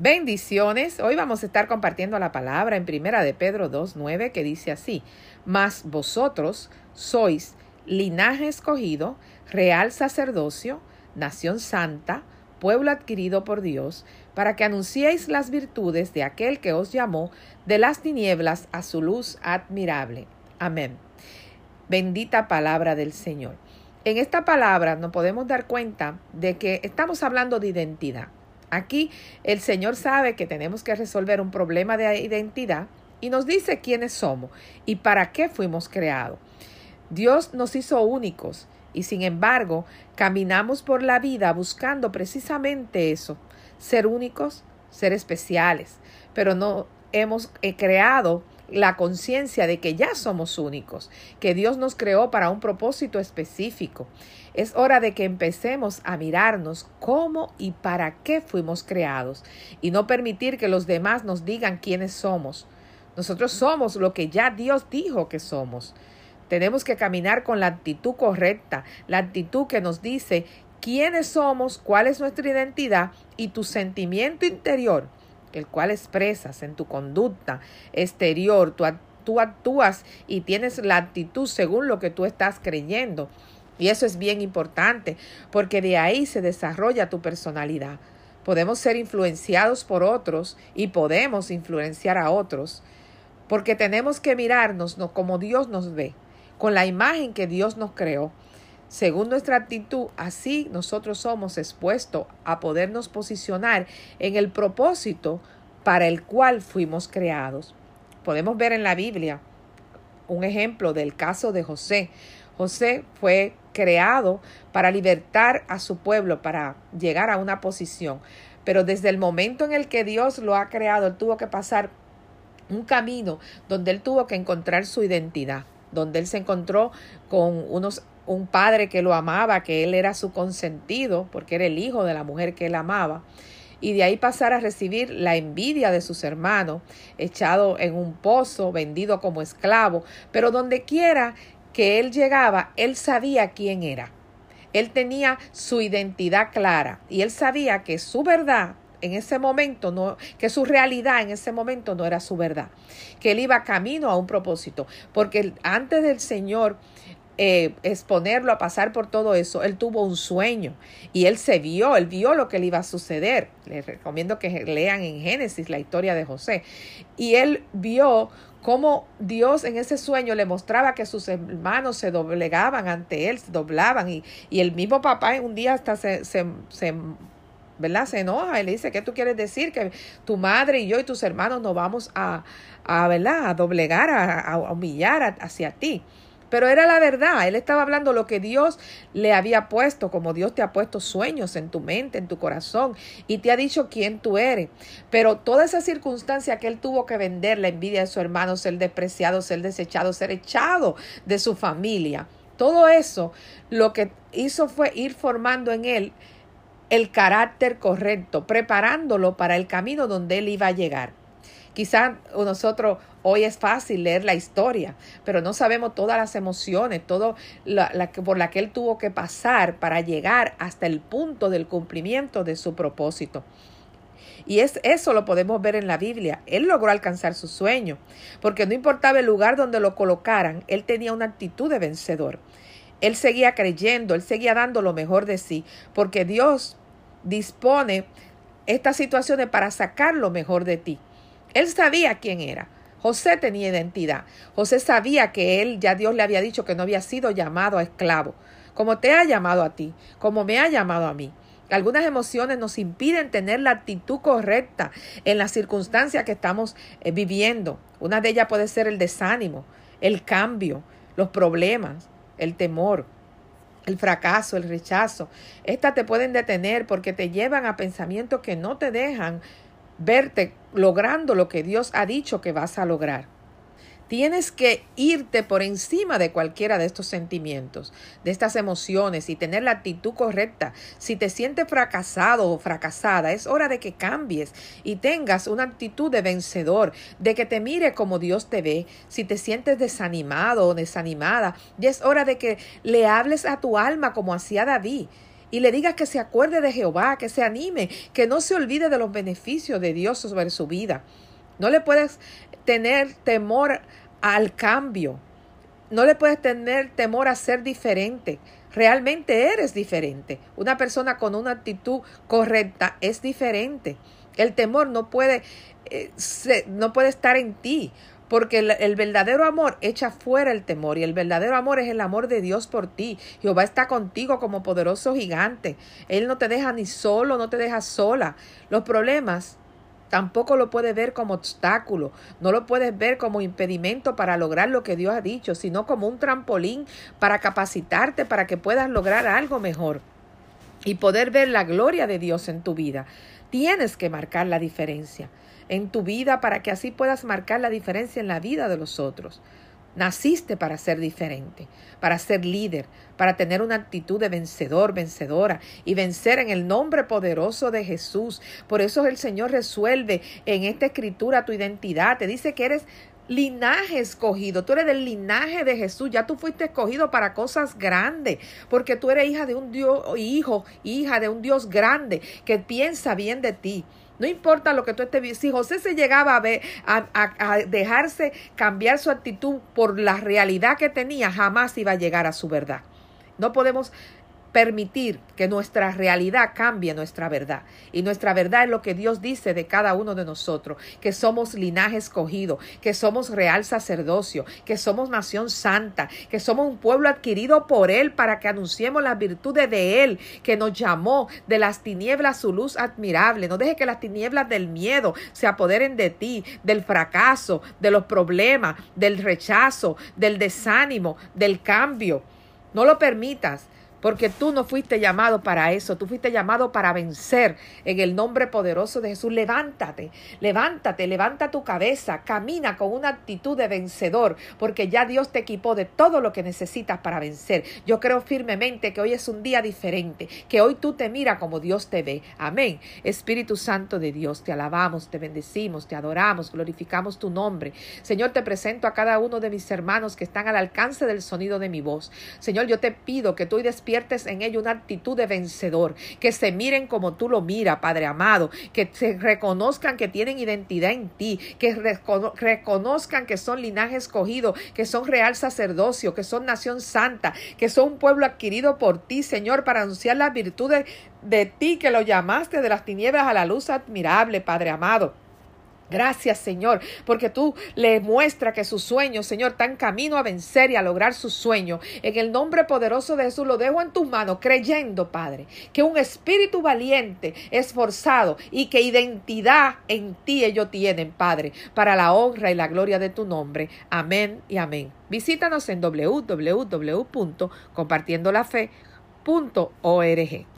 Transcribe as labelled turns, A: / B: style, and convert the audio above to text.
A: Bendiciones. Hoy vamos a estar compartiendo la palabra en Primera de Pedro 2.9 que dice así, Mas vosotros sois linaje escogido, real sacerdocio, nación santa, pueblo adquirido por Dios, para que anunciéis las virtudes de aquel que os llamó de las tinieblas a su luz admirable. Amén. Bendita palabra del Señor. En esta palabra nos podemos dar cuenta de que estamos hablando de identidad. Aquí el Señor sabe que tenemos que resolver un problema de identidad y nos dice quiénes somos y para qué fuimos creados. Dios nos hizo únicos y sin embargo caminamos por la vida buscando precisamente eso, ser únicos, ser especiales, pero no hemos eh, creado la conciencia de que ya somos únicos, que Dios nos creó para un propósito específico. Es hora de que empecemos a mirarnos cómo y para qué fuimos creados y no permitir que los demás nos digan quiénes somos. Nosotros somos lo que ya Dios dijo que somos. Tenemos que caminar con la actitud correcta, la actitud que nos dice quiénes somos, cuál es nuestra identidad y tu sentimiento interior el cual expresas en tu conducta exterior, tú, actúas y tienes la actitud según lo que tú estás creyendo. Y eso es bien importante, porque de ahí se desarrolla tu personalidad. Podemos ser influenciados por otros y podemos influenciar a otros, porque tenemos que mirarnos como Dios nos ve, con la imagen que Dios nos creó. Según nuestra actitud, así nosotros somos expuestos a podernos posicionar en el propósito para el cual fuimos creados. Podemos ver en la Biblia un ejemplo del caso de José. José fue creado para libertar a su pueblo, para llegar a una posición. Pero desde el momento en el que Dios lo ha creado, él tuvo que pasar un camino donde él tuvo que encontrar su identidad, donde él se encontró con unos un padre que lo amaba, que él era su consentido, porque era el hijo de la mujer que él amaba, y de ahí pasar a recibir la envidia de sus hermanos, echado en un pozo, vendido como esclavo, pero donde quiera que él llegaba, él sabía quién era. Él tenía su identidad clara y él sabía que su verdad en ese momento no, que su realidad en ese momento no era su verdad, que él iba camino a un propósito, porque antes del Señor eh, exponerlo a pasar por todo eso, él tuvo un sueño y él se vio, él vio lo que le iba a suceder. Les recomiendo que lean en Génesis la historia de José. Y él vio cómo Dios en ese sueño le mostraba que sus hermanos se doblegaban ante él, se doblaban y, el mismo papá un día hasta se, se, se ¿verdad? Se enoja y le dice, ¿qué tú quieres decir? Que tu madre y yo y tus hermanos nos vamos a, a ¿verdad? A doblegar, a, a humillar hacia ti. Pero era la verdad, él estaba hablando lo que Dios le había puesto, como Dios te ha puesto sueños en tu mente, en tu corazón, y te ha dicho quién tú eres. Pero toda esa circunstancia que él tuvo que vender, la envidia de su hermano, ser despreciado, ser desechado, ser echado de su familia, todo eso lo que hizo fue ir formando en él el carácter correcto, preparándolo para el camino donde él iba a llegar. Quizás nosotros hoy es fácil leer la historia, pero no sabemos todas las emociones, todo la, por la que él tuvo que pasar para llegar hasta el punto del cumplimiento de su propósito. Y es, eso lo podemos ver en la Biblia. Él logró alcanzar su sueño, porque no importaba el lugar donde lo colocaran, él tenía una actitud de vencedor. Él seguía creyendo, él seguía dando lo mejor de sí, porque Dios dispone estas situaciones para sacar lo mejor de ti. Él sabía quién era. José tenía identidad. José sabía que él, ya Dios le había dicho que no había sido llamado a esclavo, como te ha llamado a ti, como me ha llamado a mí. Algunas emociones nos impiden tener la actitud correcta en las circunstancias que estamos eh, viviendo. Una de ellas puede ser el desánimo, el cambio, los problemas, el temor, el fracaso, el rechazo. Estas te pueden detener porque te llevan a pensamientos que no te dejan verte logrando lo que Dios ha dicho que vas a lograr. Tienes que irte por encima de cualquiera de estos sentimientos, de estas emociones y tener la actitud correcta. Si te sientes fracasado o fracasada, es hora de que cambies y tengas una actitud de vencedor, de que te mire como Dios te ve. Si te sientes desanimado o desanimada, ya es hora de que le hables a tu alma como hacía David y le digas que se acuerde de Jehová, que se anime, que no se olvide de los beneficios de Dios sobre su vida. No le puedes tener temor al cambio. No le puedes tener temor a ser diferente. Realmente eres diferente. Una persona con una actitud correcta es diferente. El temor no puede, eh, no puede estar en ti. Porque el, verdadero amor echa fuera el temor y el verdadero amor es el amor de Dios por ti. Jehová está contigo como poderoso gigante. Él no te deja ni solo, no te deja sola. Los problemas tampoco lo puedes ver como obstáculo, no lo puedes ver como impedimento para lograr lo que Dios ha dicho, sino como un trampolín para capacitarte para que puedas lograr algo mejor y poder ver la gloria de Dios en tu vida. Tienes que marcar la diferencia en tu vida para que así puedas marcar la diferencia en la vida de los otros. Naciste para ser diferente, para ser líder, para tener una actitud de vencedor, vencedora y vencer en el nombre poderoso de Jesús. Por eso el Señor resuelve en esta escritura tu identidad. Te dice que eres linaje escogido, tú eres del linaje de Jesús, ya tú fuiste escogido para cosas grandes, porque tú eres hija de un Dios, hijo, hija de un Dios grande que piensa bien de ti. No importa lo que tú estés viendo. Si José se llegaba a, a, dejarse cambiar su actitud por la realidad que tenía, jamás iba a llegar a su verdad. No podemos permitir que nuestra realidad cambie nuestra verdad. Y nuestra verdad es lo que Dios dice de cada uno de nosotros, que somos linaje escogido, que somos real sacerdocio, que somos nación santa, que somos un pueblo adquirido por Él para que anunciemos las virtudes de Él, que nos llamó de las tinieblas su luz admirable. No deje que las tinieblas del miedo se apoderen de ti, del fracaso, de los problemas, del rechazo, del desánimo, del cambio. No lo permitas porque tú no fuiste llamado para eso, tú fuiste llamado para vencer en el nombre poderoso de Jesús. Levántate, levántate, levanta tu cabeza, camina con una actitud de vencedor, porque ya Dios te equipó de todo lo que necesitas para vencer. Yo creo firmemente que hoy es un día diferente, que hoy tú te miras como Dios te ve. Amén. Espíritu Santo de Dios, te alabamos, te bendecimos, te adoramos, glorificamos tu nombre. Señor, te presento a cada uno de mis hermanos que están al alcance del sonido de mi voz. Señor, yo te pido que tú hoy despiertes en ellos una actitud de vencedor, que se miren como tú lo miras, Padre amado, que se reconozcan que tienen identidad en ti, que reconozcan que son linaje escogido, que son real sacerdocio, que son nación santa, que son un pueblo adquirido por ti, Señor, para anunciar las virtudes de ti que lo llamaste de las tinieblas a la luz admirable, Padre amado. Gracias, Señor, porque tú le muestras que su sueño, Señor, está en camino a vencer y a lograr su sueño. En el nombre poderoso de Jesús lo dejo en tus manos, creyendo, Padre, que un espíritu valiente, esforzado y que identidad en ti ellos tienen, Padre, para la honra y la gloria de tu nombre. Amén y amén. Visítanos en www.compartiendolafe.org.